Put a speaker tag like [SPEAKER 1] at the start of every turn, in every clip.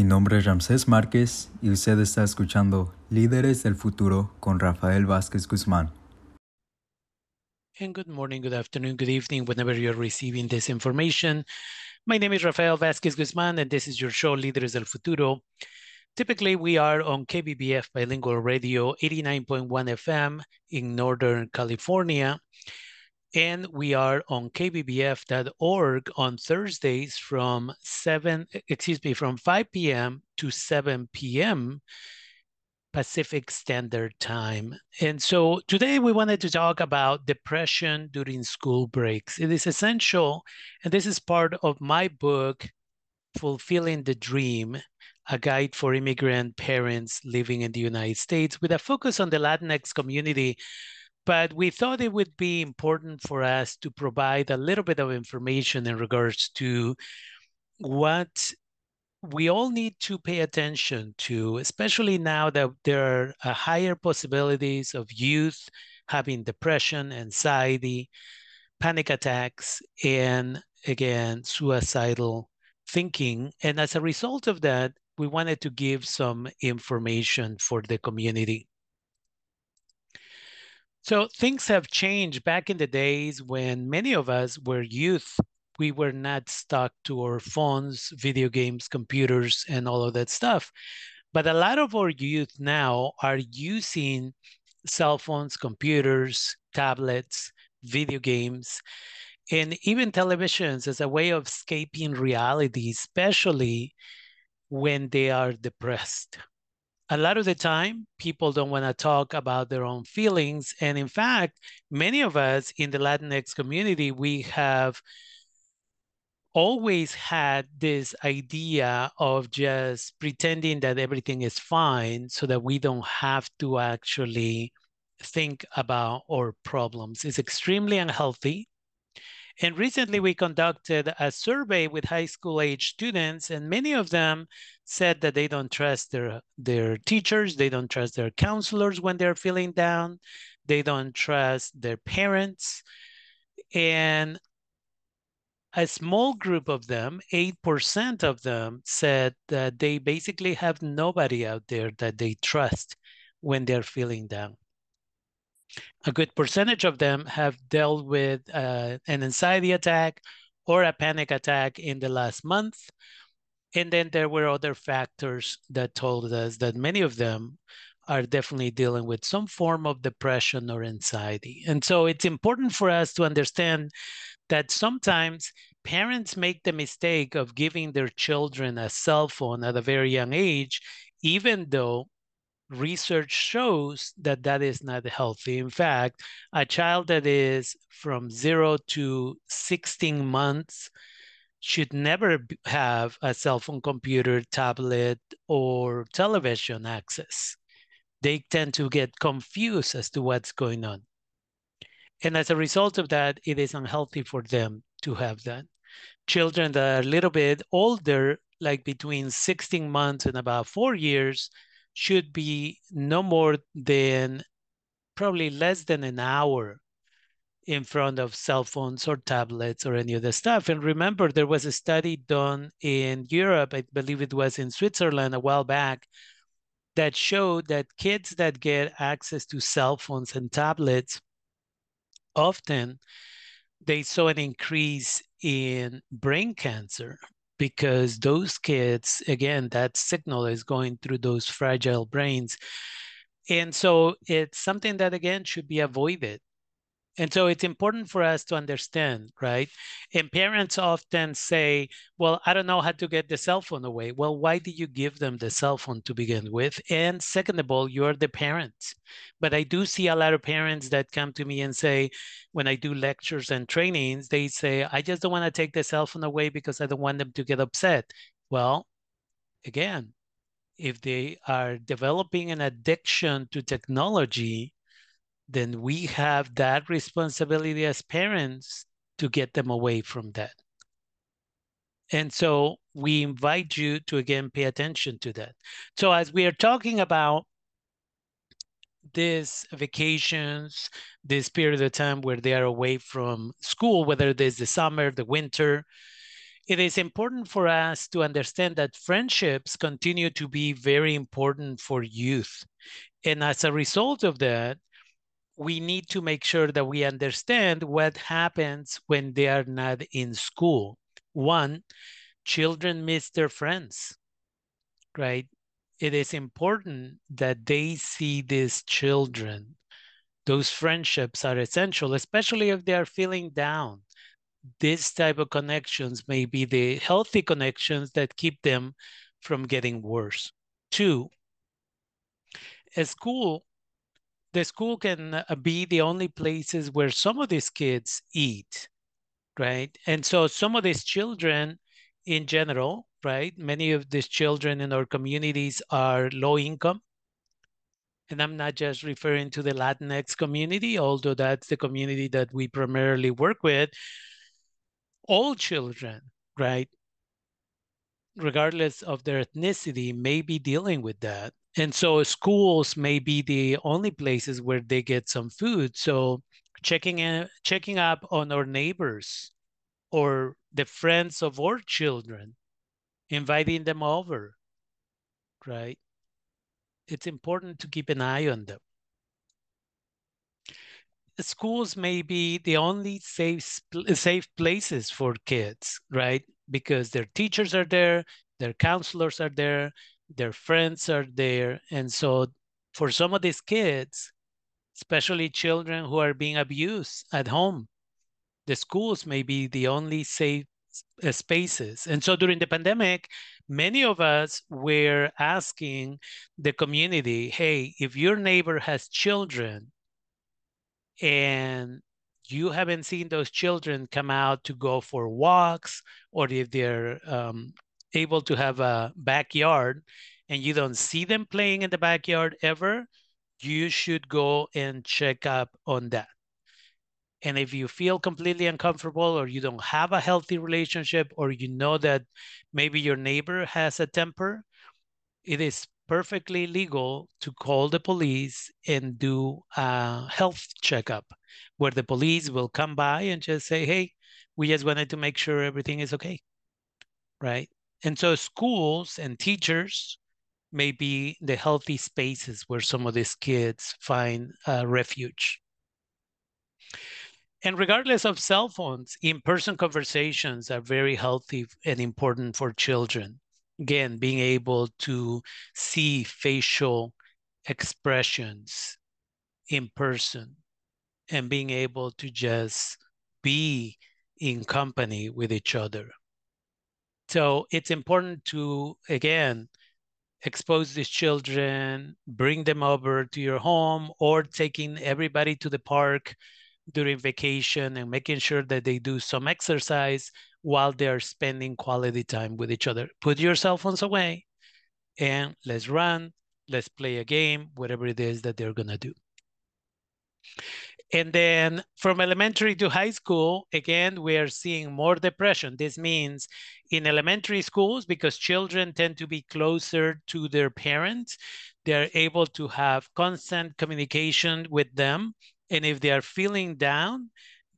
[SPEAKER 1] Mi nombre es Ramsés Márquez y usted está escuchando Líderes del Futuro con Rafael Vázquez Guzmán.
[SPEAKER 2] And good morning, good afternoon, good evening, whenever you're receiving this information. My name is Rafael Vázquez Guzmán, and this is your show, Líderes del Futuro. Typically, we are on KBBF Bilingual Radio 89.1 FM in Northern California. And we are on kbbf.org on Thursdays from 7, excuse me, from 5 p.m. to 7 p.m. Pacific Standard Time. And so today we wanted to talk about depression during school breaks. It is essential, and this is part of my book, Fulfilling the Dream, a guide for immigrant parents living in the United States with a focus on the Latinx community. But we thought it would be important for us to provide a little bit of information in regards to what we all need to pay attention to, especially now that there are uh, higher possibilities of youth having depression, anxiety, panic attacks, and again, suicidal thinking. And as a result of that, we wanted to give some information for the community. So things have changed back in the days when many of us were youth we were not stuck to our phones, video games, computers, and all of that stuff. But a lot of our youth now are using cell phones, computers, tablets, video games, and even televisions as a way of escaping reality, especially when they are depressed. A lot of the time, people don't want to talk about their own feelings. And in fact, many of us in the Latinx community, we have always had this idea of just pretending that everything is fine so that we don't have to actually think about our problems. It's extremely unhealthy. And recently we conducted a survey with high school age students, and many of them said that they don't trust their, their teachers, they don't trust their counselors when they're feeling down, they don't trust their parents. And a small group of them, 8% of them, said that they basically have nobody out there that they trust when they're feeling down. A good percentage of them have dealt with uh, an anxiety attack or a panic attack in the last month. And then there were other factors that told us that many of them are definitely dealing with some form of depression or anxiety. And so it's important for us to understand that sometimes parents make the mistake of giving their children a cell phone at a very young age, even though research shows that that is not healthy. In fact, a child that is from zero to 16 months should never have a cell phone, computer, tablet, or television access. They tend to get confused as to what's going on. And as a result of that, it is unhealthy for them to have that. Children that are a little bit older, like between 16 months and about four years, should be no more than probably less than an hour in front of cell phones or tablets or any other stuff. And remember, there was a study done in Europe, I believe it was in Switzerland a while back, that showed that kids that get access to cell phones and tablets often they saw an increase in brain cancer because those kids, again, that signal is going through those fragile brains. And so it's something that, again, should be avoided. And so it's important for us to understand, right? And parents often say, well, I don't know how to get the cell phone away. Well, why did you give them the cell phone to begin with? And second of all, you're the parents. But I do see a lot of parents that come to me and say, when I do lectures and trainings, they say, I just don't want to take the cell phone away because I don't want them to get upset. Well, again, if they are developing an addiction to technology, then we have that responsibility as parents to get them away from that. And so we invite you to again pay attention to that. So as we are talking about these vacations, this period of time where they are away from school, whether it is the summer, the winter, it is important for us to understand that friendships continue to be very important for youth. And as a result of that, we need to make sure that we understand what happens when they are not in school. One, children miss their friends, right? It is important that they see these children. Those friendships are essential, especially if they are feeling down this type of connections may be the healthy connections that keep them from getting worse. Two, a school, the school can uh, be the only places where some of these kids eat, right? And so some of these children in general, right? Many of these children in our communities are low income. And I'm not just referring to the Latinx community, although that's the community that we primarily work with, all children, right, regardless of their ethnicity, may be dealing with that. And so schools may be the only places where they get some food. So checking in, checking up on our neighbors or the friends of our children, inviting them over, right? It's important to keep an eye on them schools may be the only safe safe places for kids, right? Because their teachers are there, their counselors are there, their friends are there, and so for some of these kids, especially children who are being abused at home, the schools may be the only safe uh, spaces. And so during the pandemic, many of us were asking the community, hey, if your neighbor has children and you haven't seen those children come out to go for walks or if they're um, able to have a backyard and you don't see them playing in the backyard ever, you should go and check up on that. And if you feel completely uncomfortable or you don't have a healthy relationship or you know that maybe your neighbor has a temper, it is perfectly legal to call the police and do a health checkup where the police will come by and just say, hey, we just wanted to make sure everything is okay. Right. And so schools and teachers may be the healthy spaces where some of these kids find uh, refuge. And regardless of cell phones, in person conversations are very healthy and important for children again, being able to see facial expressions in person and being able to just be in company with each other. So it's important to, again, expose these children, bring them over to your home, or taking everybody to the park during vacation and making sure that they do some exercise while they're spending quality time with each other. Put your cell phones away and let's run, let's play a game, whatever it is that they're going to do. And then from elementary to high school, again, we are seeing more depression. This means in elementary schools, because children tend to be closer to their parents, they're able to have constant communication with them. And if they are feeling down,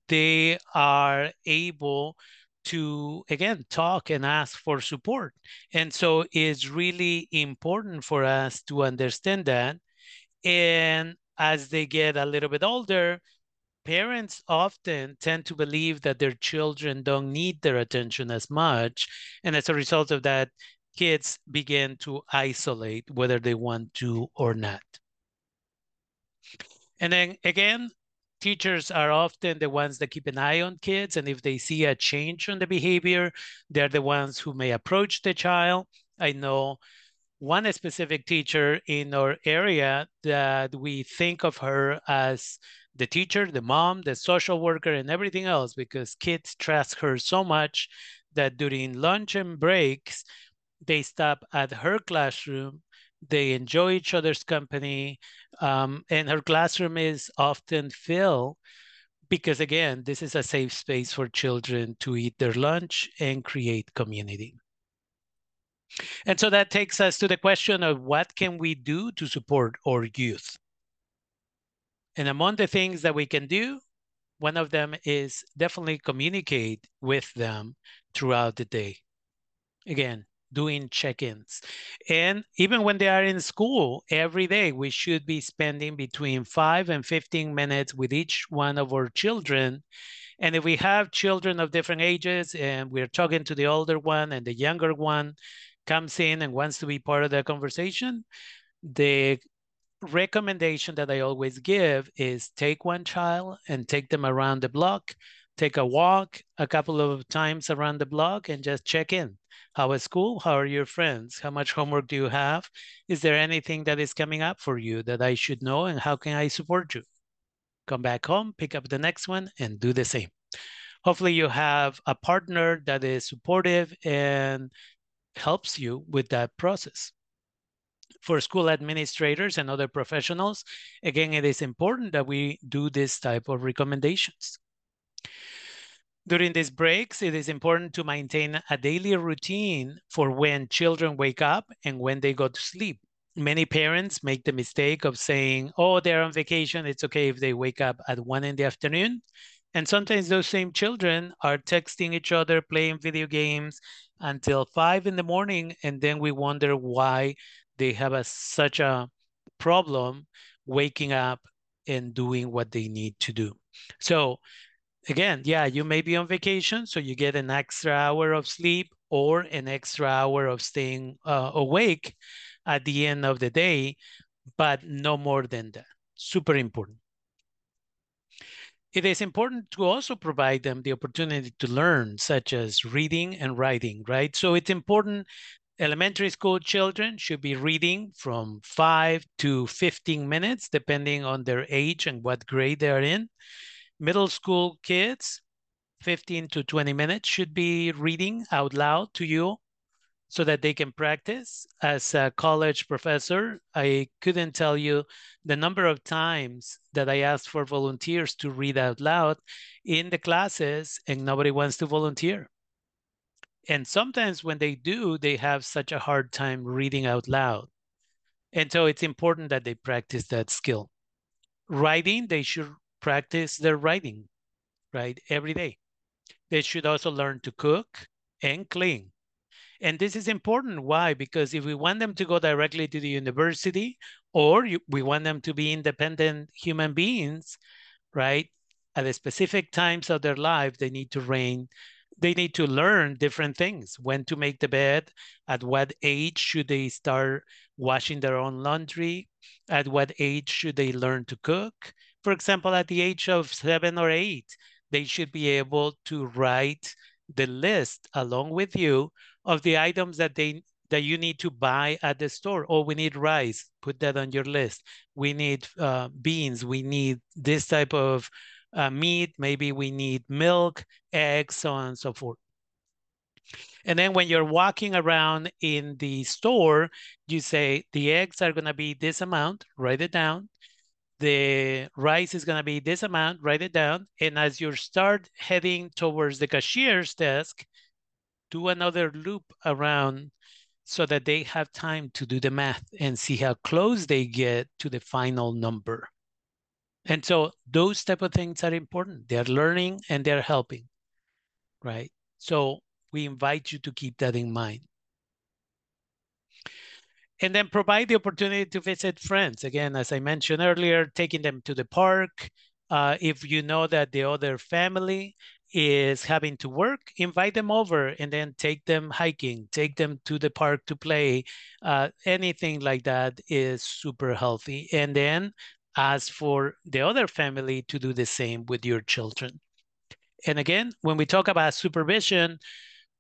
[SPEAKER 2] they are able to again talk and ask for support and so it's really important for us to understand that and as they get a little bit older parents often tend to believe that their children don't need their attention as much and as a result of that kids begin to isolate whether they want to or not and then again teachers are often the ones that keep an eye on kids. And if they see a change on the behavior, they're the ones who may approach the child. I know one specific teacher in our area that we think of her as the teacher, the mom, the social worker, and everything else because kids trust her so much that during lunch and breaks, they stop at her classroom they enjoy each other's company um, and her classroom is often filled because again this is a safe space for children to eat their lunch and create community and so that takes us to the question of what can we do to support our youth and among the things that we can do One of them is definitely communicate with them throughout the day. Again, doing check-ins. And even when they are in school, every day we should be spending between five and 15 minutes with each one of our children. And if we have children of different ages and we're talking to the older one and the younger one comes in and wants to be part of the conversation, the recommendation that I always give is take one child and take them around the block, take a walk a couple of times around the block and just check in. How is school? How are your friends? How much homework do you have? Is there anything that is coming up for you that I should know and how can I support you? Come back home, pick up the next one and do the same. Hopefully you have a partner that is supportive and helps you with that process for school administrators and other professionals, again, it is important that we do this type of recommendations. During these breaks, it is important to maintain a daily routine for when children wake up and when they go to sleep. Many parents make the mistake of saying, oh, they're on vacation. It's okay if they wake up at one in the afternoon. And sometimes those same children are texting each other, playing video games until five in the morning. And then we wonder why they have a, such a problem waking up and doing what they need to do. So again, yeah, you may be on vacation, so you get an extra hour of sleep or an extra hour of staying uh, awake at the end of the day, but no more than that. Super important. It is important to also provide them the opportunity to learn, such as reading and writing, right? So it's important elementary school children should be reading from 5 to 15 minutes, depending on their age and what grade they're in. Middle school kids, 15 to 20 minutes should be reading out loud to you so that they can practice. As a college professor, I couldn't tell you the number of times that I asked for volunteers to read out loud in the classes and nobody wants to volunteer. And sometimes when they do, they have such a hard time reading out loud. And so it's important that they practice that skill. Writing, they should practice their writing, right? Every day. They should also learn to cook and clean. And this is important. Why? Because if we want them to go directly to the university or we want them to be independent human beings, right? At the specific times of their life, they need to reign they need to learn different things when to make the bed at what age should they start washing their own laundry at what age should they learn to cook for example at the age of seven or eight they should be able to write the list along with you of the items that they that you need to buy at the store. Oh, we need rice. Put that on your list. We need uh, beans. We need this type of uh, meat, maybe we need milk, eggs, so on and so forth. And then when you're walking around in the store, you say the eggs are going to be this amount, write it down. The rice is going to be this amount, write it down. And as you start heading towards the cashier's desk, do another loop around so that they have time to do the math and see how close they get to the final number. And so those type of things are important. They're learning and they're helping, right? So we invite you to keep that in mind. And then provide the opportunity to visit friends. Again, as I mentioned earlier, taking them to the park. Uh, if you know that the other family is having to work, invite them over and then take them hiking, take them to the park to play. Uh, anything like that is super healthy. And then as for the other family to do the same with your children. And again, when we talk about supervision,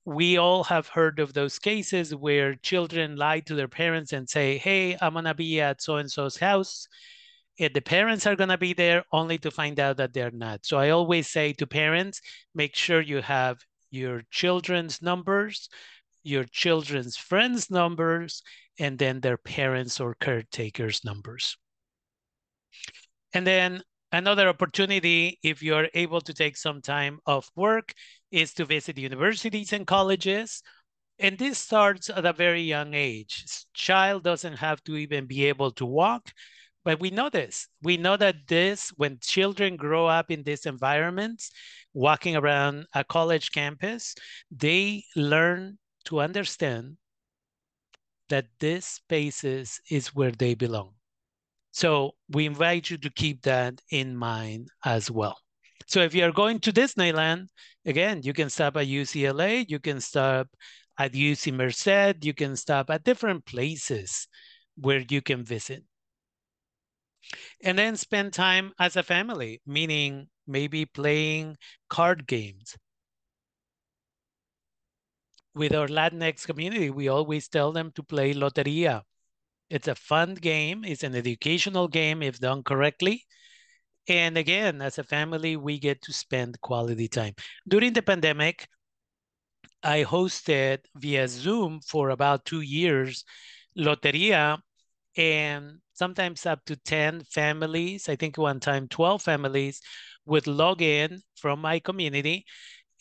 [SPEAKER 2] we all have heard of those cases where children lie to their parents and say, Hey, I'm going to be at so and so's house. And the parents are going to be there only to find out that they're not. So I always say to parents, make sure you have your children's numbers, your children's friends' numbers, and then their parents or caretakers' numbers. And then another opportunity, if you're able to take some time off work, is to visit universities and colleges. And this starts at a very young age. Child doesn't have to even be able to walk, But we know this. We know that this, when children grow up in these environments, walking around a college campus, they learn to understand that this spaces is where they belong. So we invite you to keep that in mind as well. So if you're going to Disneyland, again, you can stop at UCLA, you can stop at UC Merced, you can stop at different places where you can visit. And then spend time as a family, meaning maybe playing card games. With our Latinx community, we always tell them to play Loteria. It's a fun game, it's an educational game if done correctly. And again, as a family, we get to spend quality time. During the pandemic, I hosted via Zoom for about two years Loteria and sometimes up to 10 families, I think one time 12 families would log in from my community.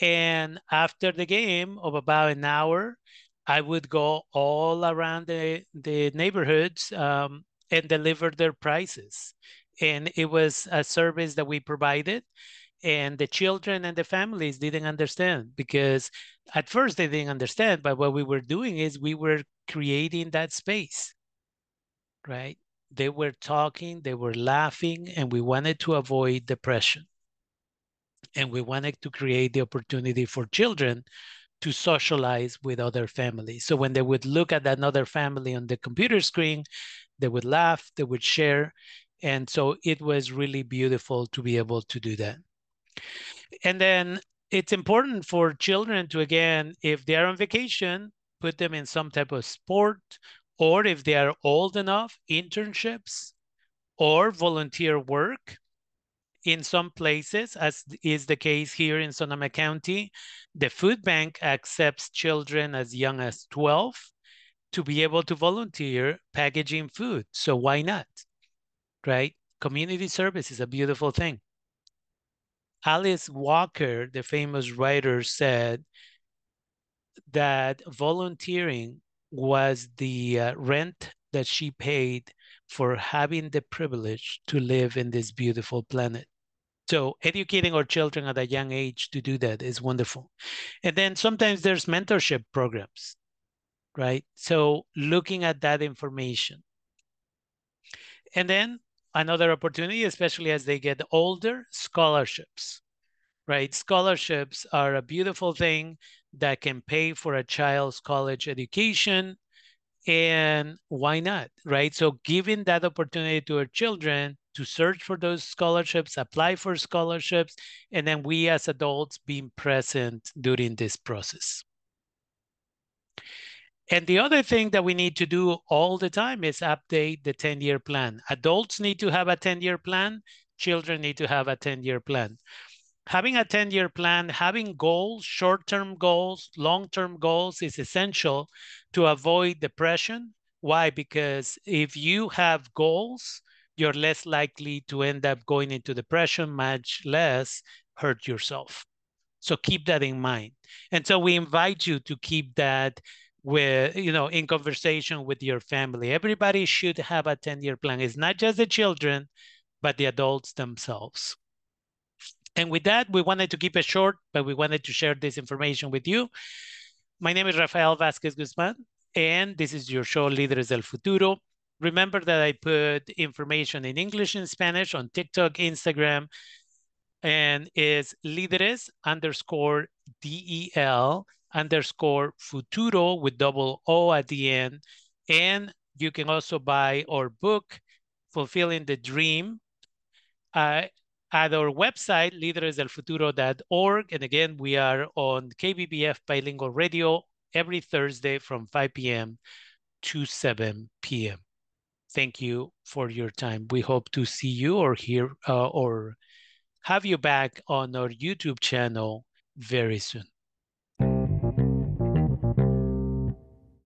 [SPEAKER 2] And after the game of about an hour, I would go all around the, the neighborhoods um, and deliver their prizes. And it was a service that we provided. And the children and the families didn't understand because at first they didn't understand. But what we were doing is we were creating that space, right? They were talking, they were laughing, and we wanted to avoid depression. And we wanted to create the opportunity for children to socialize with other families. So when they would look at another family on the computer screen, they would laugh, they would share. And so it was really beautiful to be able to do that. And then it's important for children to, again, if they're on vacation, put them in some type of sport, or if they are old enough, internships or volunteer work in some places, as is the case here in Sonoma County, the food bank accepts children as young as 12 to be able to volunteer packaging food. So why not? Right? Community service is a beautiful thing. Alice Walker, the famous writer, said that volunteering was the uh, rent that she paid for having the privilege to live in this beautiful planet. So educating our children at a young age to do that is wonderful. And then sometimes there's mentorship programs, right? So looking at that information. And then another opportunity, especially as they get older, scholarships, right? Scholarships are a beautiful thing that can pay for a child's college education and why not right so giving that opportunity to our children to search for those scholarships apply for scholarships and then we as adults being present during this process and the other thing that we need to do all the time is update the 10 year plan adults need to have a 10 year plan children need to have a 10 year plan having a 10 year plan, having goals, short term goals, long term goals is essential to avoid depression. Why? Because if you have goals, you're less likely to end up going into depression, much less hurt yourself. So keep that in mind. And so we invite you to keep that with you know in conversation with your family everybody should have a 10 year plan it's not just the children but the adults themselves and with that, we wanted to keep it short, but we wanted to share this information with you. My name is Rafael Vázquez Guzmán, and this is your show, Líderes del Futuro. Remember that I put information in English and Spanish on TikTok, Instagram, and is líderes underscore DEL underscore futuro with double O at the end. And you can also buy our book, Fulfilling the Dream. Uh, at our website, líderesdelfuturo.org. And again, we are on KBBF Bilingual Radio every Thursday from 5 p.m. to 7 p.m. Thank you for your time. We hope to see you or hear uh, or have you back on our YouTube channel very soon.